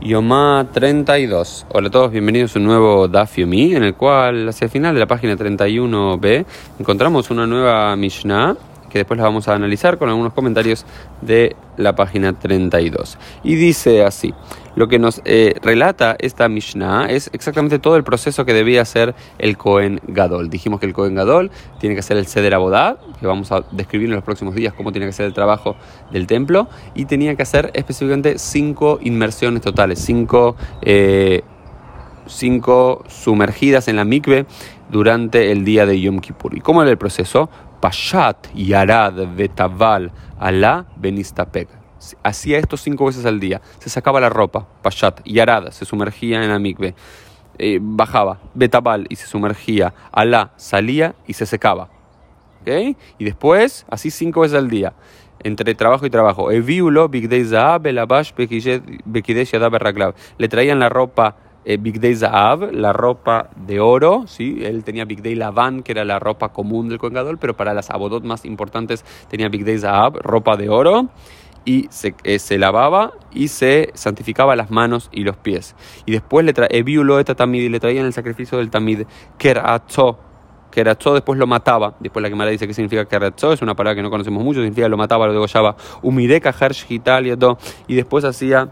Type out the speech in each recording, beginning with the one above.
Yomá 32. Hola a todos, bienvenidos a un nuevo Daf Yomi, en el cual hacia el final de la página 31b encontramos una nueva Mishnah que después la vamos a analizar con algunos comentarios de la página 32. Y dice así, lo que nos eh, relata esta Mishnah es exactamente todo el proceso que debía hacer el Cohen Gadol. Dijimos que el Cohen Gadol tiene que hacer el Seder Abodá, que vamos a describir en los próximos días cómo tiene que ser el trabajo del templo, y tenía que hacer específicamente cinco inmersiones totales, cinco... Eh, cinco sumergidas en la mikve durante el día de Yom Kippur. ¿Y cómo era el proceso? Pashat, Yarad, Betaval, Alá, Benistapek. Hacía esto cinco veces al día. Se sacaba la ropa, Pashat, Yarad, se sumergía en la mikve. Eh, bajaba, Betabal, y se sumergía. Alá, salía y se secaba. ¿Okay? Y después, así cinco veces al día entre trabajo y trabajo. Le traían la ropa eh, Big Day Zahav, la ropa de oro, ¿sí? él tenía Big Day Lavan, que era la ropa común del Kohen pero para las abodot más importantes tenía Big Day Zahav, ropa de oro, y se, eh, se, lavaba y se santificaba las manos y los pies. Y después le traía, tamid, y le traían el sacrificio del tamid, Keratzó, Keratzó después lo mataba. Después la quemara dice que significa Keratzó, es una palabra que no conocemos mucho, significa lo mataba, lo degollaba. Umireka Hersh y después hacía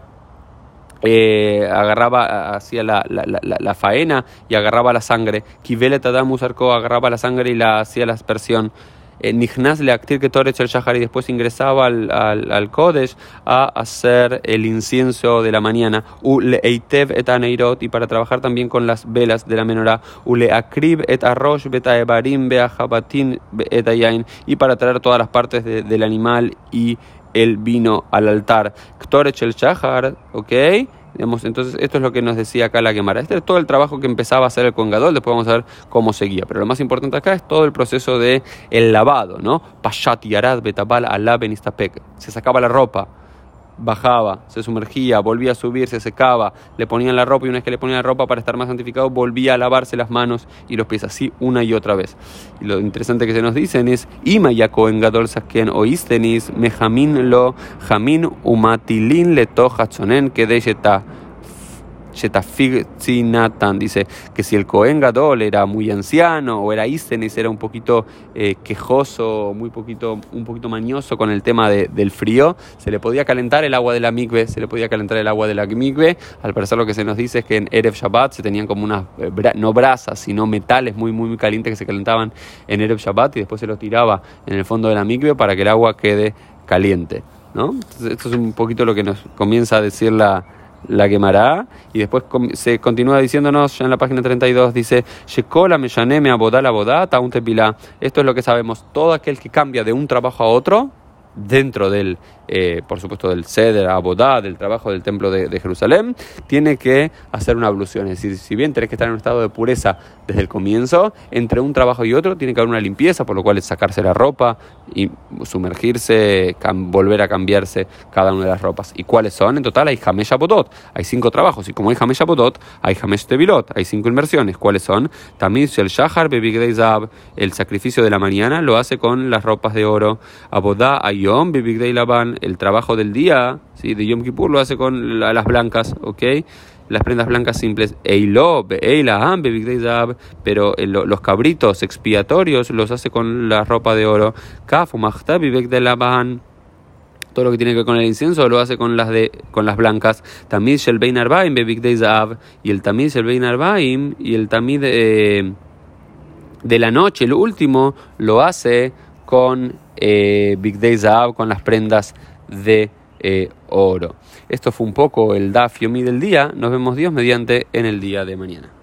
eh, agarraba, hacía la, la, la, la, faena y agarraba la sangre. Kivele Tadamus agarraba la sangre y la hacía la aspersión. Eh, Nihnas le actir que Torech el Shahar y después ingresaba al, al, al, Kodesh a hacer el incienso de la mañana. Ule Eitev et Aneirot y para trabajar también con las velas de la menorá. Ule Akrib et Arrosh Betaebarim Beahabatin et Ayain y para traer todas las partes de, del animal y el vino al altar. Ktorech el Shahar, ¿ok? entonces, esto es lo que nos decía acá la Gemara. Este es todo el trabajo que empezaba a hacer el congador, después vamos a ver cómo seguía. Pero lo más importante acá es todo el proceso de el lavado, ¿no? Pashat yarad betabal alá benistapek. Se sacaba la ropa, bajaba, se sumergía, volvía a subir, se secaba, le ponían la ropa y una vez que le ponían la ropa para estar más santificado, volvía a lavarse las manos y los pies así una y otra vez. Y lo interesante que se nos dicen es, Ima en gadol sasken oístenis, mejamin lo, jamin umatilin le tohachonen que deyeta Natan dice que si el Cohen Gadol era muy anciano o era Isenis, era un poquito eh, quejoso, muy poquito, un poquito mañoso con el tema del frío, se le podía calentar el agua de la mikve, se le podía calentar el agua de la mikve. Al parecer lo que se nos dice es que en Erev Shabbat se tenían como unas, eh, no brasas, sino metales muy, muy, muy calientes que se calentaban en Erev Shabbat y después se los tiraba en el fondo de la mikve para que el agua quede caliente. ¿no? esto es un poquito lo que nos comienza a decir la la quemará. Y después se continúa diciéndonos, ya en la página 32, dice, Esto es lo que sabemos, todo aquel que cambia de un trabajo a otro, dentro del, eh, por supuesto, del Seder, Abodá, del trabajo del templo de, Jerusalén, tiene que hacer una ablución. Es decir, si bien tenés que estar en un estado de pureza desde el comienzo, entre un trabajo y otro tiene que haber una limpieza, por lo cual es sacarse la ropa y sumergirse, volver a cambiarse cada una de las ropas. ¿Y cuáles son? En total hay Hamesh Abodot, hay cinco trabajos, y como hay Hamesh Abodot, hay Hamesh Tevilot, hay cinco inmersiones. ¿Cuáles son? Tamiz el Shahar, Zab, el sacrificio de la mañana lo hace con las ropas de oro. Abodá, Ayom, Bebigdei El trabajo del día, ¿sí? de Yom Kippur lo hace con las blancas, ¿ok? Las prendas blancas simples, Eilo, pero los cabritos expiatorios los hace con la ropa de oro. Kafu, de todo lo que tiene que ver con el incienso lo hace con las de con las blancas tamiz el bein arbaim y el tamiz el bein arbaim y el tamiz de, de la noche el último lo hace con eh, Big Day Zahav con las prendas de eh, oro. Esto fue un poco el Daf Yomi del día. Nos vemos Dios mediante en el día de mañana.